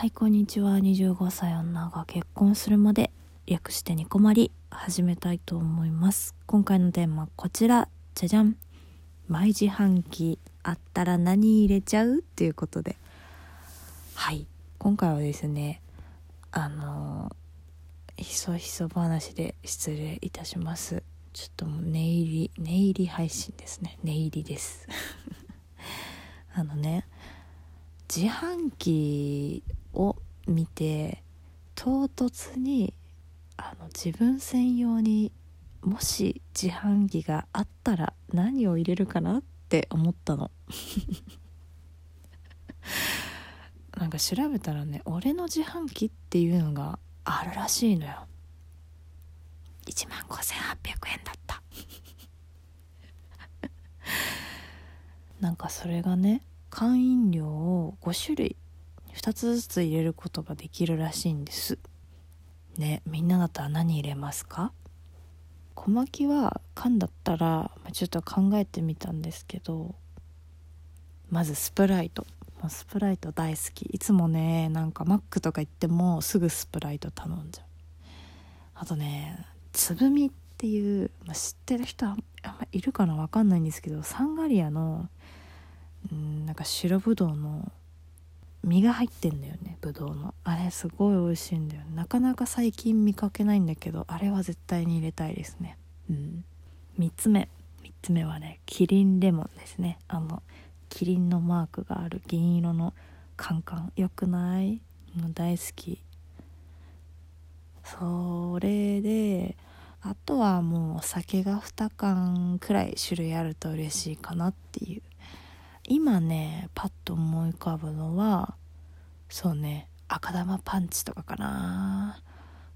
はいこんにちは。25歳女が結婚するまで略してニコマリ始めたいと思います。今回のテーマこちら。じゃじゃん。毎自販機あったら何入れちゃう？っていうことで。はい。今回はですねあのひそひそ話で失礼いたします。ちょっともう寝入り寝入り配信ですね。寝入りです。あのね自販機見て唐突にあの自分専用にもし自販機があったら何を入れるかなって思ったの。なんか調べたらね俺の自販機っていうのがあるらしいのよ。1万5800円だった。なんかそれがね缶飲料を5種類2つずつ入れることができるらしいんです。ねみんなだったら何入れますか？小牧は缶だったらちょっと考えてみたんですけどまずスプライト。スプライト大好き。いつもねなんかマックとか行ってもすぐスプライト頼んじゃう。あとねつぶみっていう、まあ、知ってる人あんまいるかな？分かんないんですけどサンガリアのうんなんか白ぶどうの実が入ってんだよねぶどうの。あれすごい美味しいんだよ、ね、なかなか最近見かけないんだけどあれは絶対に入れたいですね。うん。3つ目。3つ目はねキリンレモンですね。あのキリンのマークがある銀色のカンカン。よくない？もう大好き。それであとはもうお酒が2缶くらい種類あると嬉しいかなっていう今ねパッと思い浮かぶのはそうね赤玉パンチとかかな。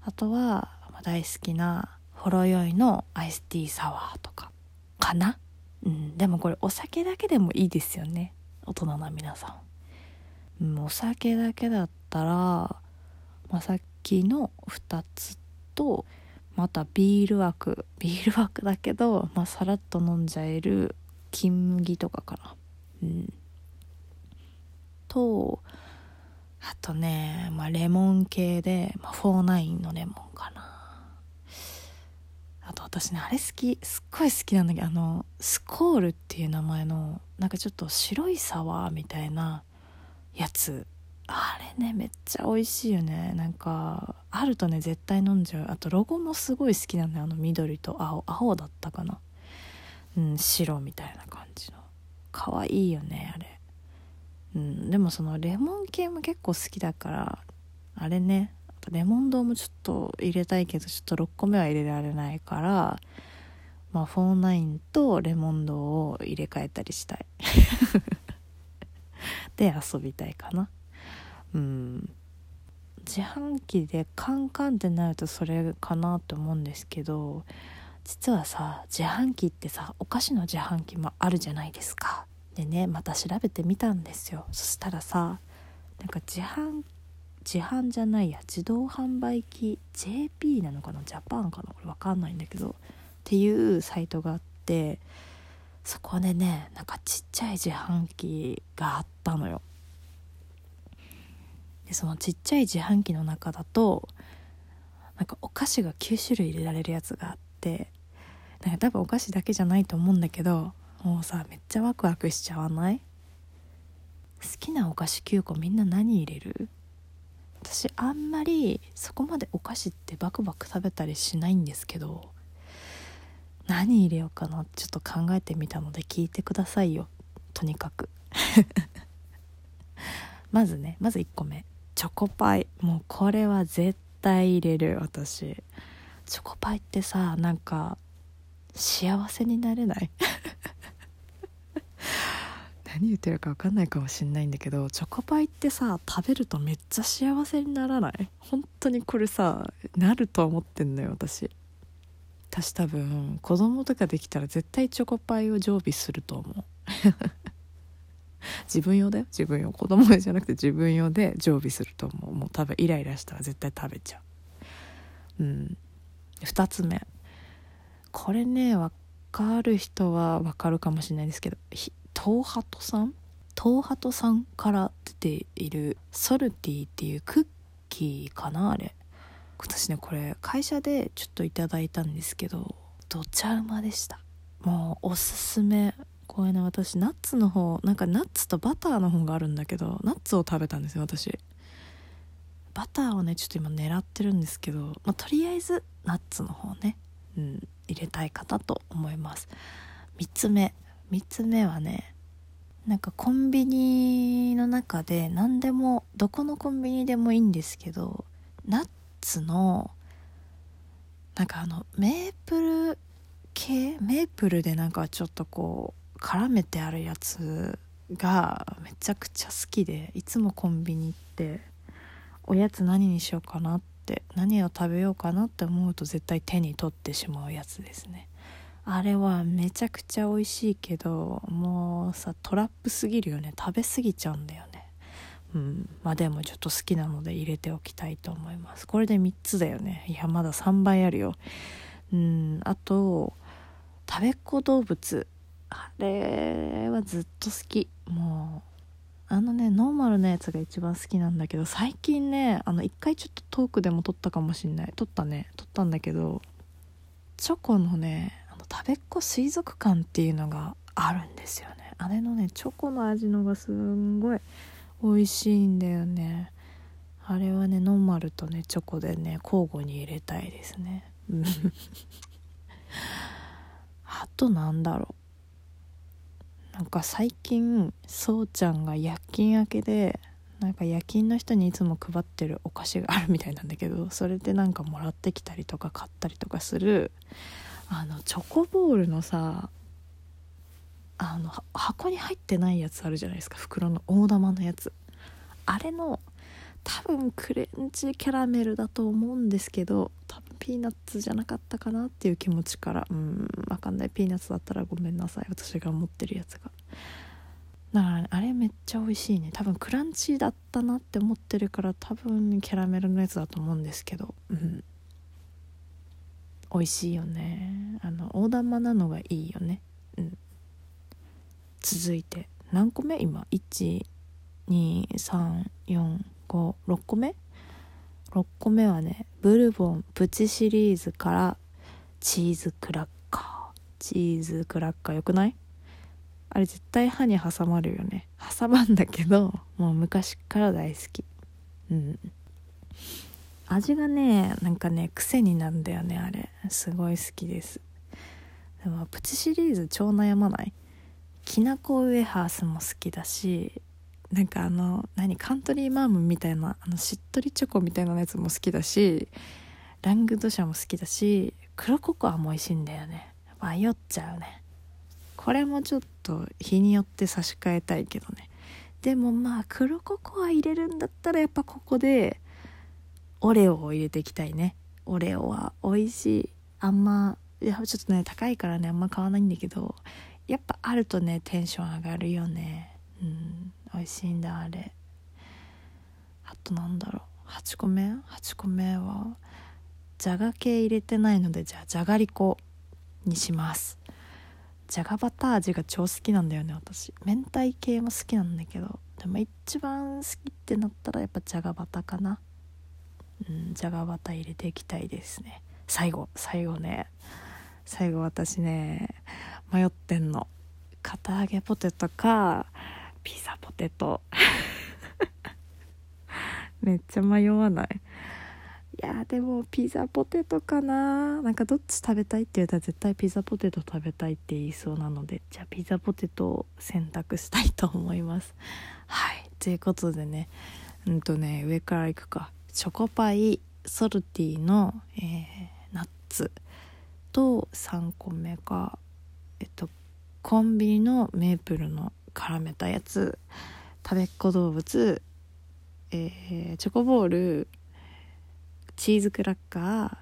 あとは大好きなほろ酔いのアイスティーサワーとかかな。うんでもこれお酒だけでもいいですよね。大人な皆さん、うん、お酒だけだったら、まあ、さっきの2つとまたビール枠。ビール枠だけど、まあ、さらっと飲んじゃえる金麦とかかな。うん、とあとね、まあ、レモン系で、まあ、49のレモンかな。あと私ねあれ好きすっごい好きなんだけどあのスコールっていう名前のなんかちょっと白いサワーみたいなやつ。あれねめっちゃ美味しいよね。なんかあるとね絶対飲んじゃう。あとロゴもすごい好きなのよ。あの緑と青青だったかな。うん白みたいな感じの。可愛いよねあれ。うんでもそのレモン系も結構好きだからあれねレモン丼もちょっと入れたいけどちょっと6個目は入れられないからまあ49とレモン丼を入れ替えたりしたい。で遊びたいかな。うん。自販機でカンカンってなるとそれかなと思うんですけど実はさ自販機ってさお菓子の自販機もあるじゃないですか。でねまた調べてみたんですよ。そしたらさなんか自販自販じゃないや自動販売機 JP なのかな？ジャパンかな？これ分かんないんだけど。っていうサイトがあってそこでねなんかちっちゃい自販機があったのよ。でそのちっちゃい自販機の中だとなんかお菓子が9種類入れられるやつがあってなんか多分お菓子だけじゃないと思うんだけどもうさめっちゃワクワクしちゃわない？好きなお菓子9個みんな何入れる？私あんまりそこまでお菓子ってバクバク食べたりしないんですけど何入れようかな？ちょっと考えてみたので聞いてくださいよ。とにかく。まずねまず1個目。チョコパイ。もうこれは絶対入れる私。チョコパイってさなんか幸せになれない。何言ってるか分かんないかもしんないんだけどチョコパイってさ食べるとめっちゃ幸せにならない？本当にこれさなると思ってんのよ私。私多分子供とかできたら絶対チョコパイを常備すると思う。自分用だよ。自分用。子供用じゃなくて自分用で常備すると思う。もう多分イライラしたら絶対食べちゃう。うん。2つ目。これね分かる人は分かるかもしれないですけど東ハトさん？東ハトさんから出ているソルティっていうクッキーかなあれ。私ねこれ会社でちょっといただいたんですけどどちゃうまでした。もうおすすめこれね私ナッツの方なんかナッツとバターの方があるんだけどナッツを食べたんですよ私。バターをねちょっと今狙ってるんですけど、まあ、とりあえずナッツの方ね、うん、入れたいかなと思います。3つ目。3つ目はねなんかコンビニの中で何でもどこのコンビニでもいいんですけどナッツのなんかあのメープル系メープルでなんかちょっとこう絡めてあるやつがめちゃくちゃ好きでいつもコンビニ行っておやつ何にしようかなって何を食べようかなって思うと絶対手に取ってしまうやつですね。あれはめちゃくちゃ美味しいけどもうさトラップすぎるよね。食べ過ぎちゃうんだよね。うん。まあでもちょっと好きなので入れておきたいと思います。これで3つだよね。いやまだ3倍あるよ。うん。あと食べっ子動物。あれはずっと好き。もうあのねノーマルなやつが一番好きなんだけど最近ねあの一回ちょっとトークでも撮ったかもしんない。撮ったね。撮ったんだけどチョコのねあの食べっ子水族館っていうのがあるんですよね。あれのねチョコの味のがすんごい美味しいんだよね。あれはねノーマルとねチョコでね交互に入れたいですね。あとなんだろう。なんか最近そうちゃんが夜勤明けでなんか夜勤の人にいつも配ってるお菓子があるみたいなんだけどそれでなんかもらってきたりとか買ったりとかするあのチョコボールのさあの箱に入ってないやつあるじゃないですか袋の大玉のやつ。あれの多分クレンチキャラメルだと思うんですけど多ピーナッツじゃなかったかなっていう気持ちから。うん分かんない。ピーナッツだったらごめんなさい。私が持ってるやつが。だから、ね、あれめっちゃ美味しいね。多分クランチだったなって思ってるから多分キャラメルのやつだと思うんですけど。うん。美味しいよね。あの大玉なのがいいよね。うん。続いて。何個目？今。12345 6個目？6個目はねブルボンプチシリーズからチーズクラッカー。チーズクラッカーよくない？あれ絶対歯に挟まるよね。挟まんだけどもう昔から大好き。うん。味がねなんかね癖になるんだよねあれ。すごい好きです。でもプチシリーズ超悩まない？きなこウエハースも好きだしなんかあの何カントリーマームみたいなあのしっとりチョコみたいなやつも好きだしラングドシャも好きだし黒ココアも美味しいんだよね。迷っちゃうね。これもちょっと日によって差し替えたいけどね。でもまあ黒ココア入れるんだったらやっぱここでオレオを入れていきたいね。オレオは美味しい。あんまいやちょっとね高いからねあんま買わないんだけどやっぱあるとねテンション上がるよね。うん。美味しいんだあれ。あとなんだろう。8個目？8個目はじゃが系入れてないのでじゃあじゃがりこにします。じゃがバター味が超好きなんだよね私。明太系も好きなんだけど。でも一番好きってなったらやっぱじゃがバターかな。うんじゃがバター入れていきたいですね。最後最後ね。最後私ね迷ってんの。堅揚げポテトかピザポテト。めっちゃ迷わない。いやでもピザポテトかな。なんかどっち食べたいって言ったら絶対ピザポテト食べたいって言いそうなのでじゃあピザポテトを選択したいと思います。はい。ということでね。うんとね上からいくか。チョコパイソルティの、えー、ナッツ。と3個目がえっとコンビニのメープルの絡めたやつ。食べっ子動物、えー、チョコボール。チーズクラッカー。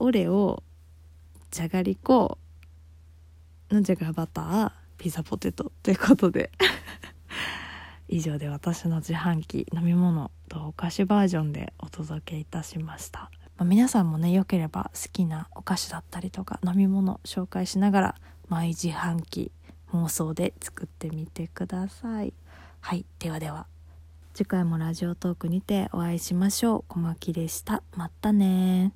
オレオ。じゃがりこ。のじゃがバター。ピザポテト。ということで。以上で私の自販機飲み物。とお菓子バージョンでお届けいたしました、まあ、皆さんもねよければ好きなお菓子だったりとか飲み物紹介しながらマイ自販機妄想で作ってみてください。はい。ではでは。次回もラジオトークにてお会いしましょう。小牧でした。またね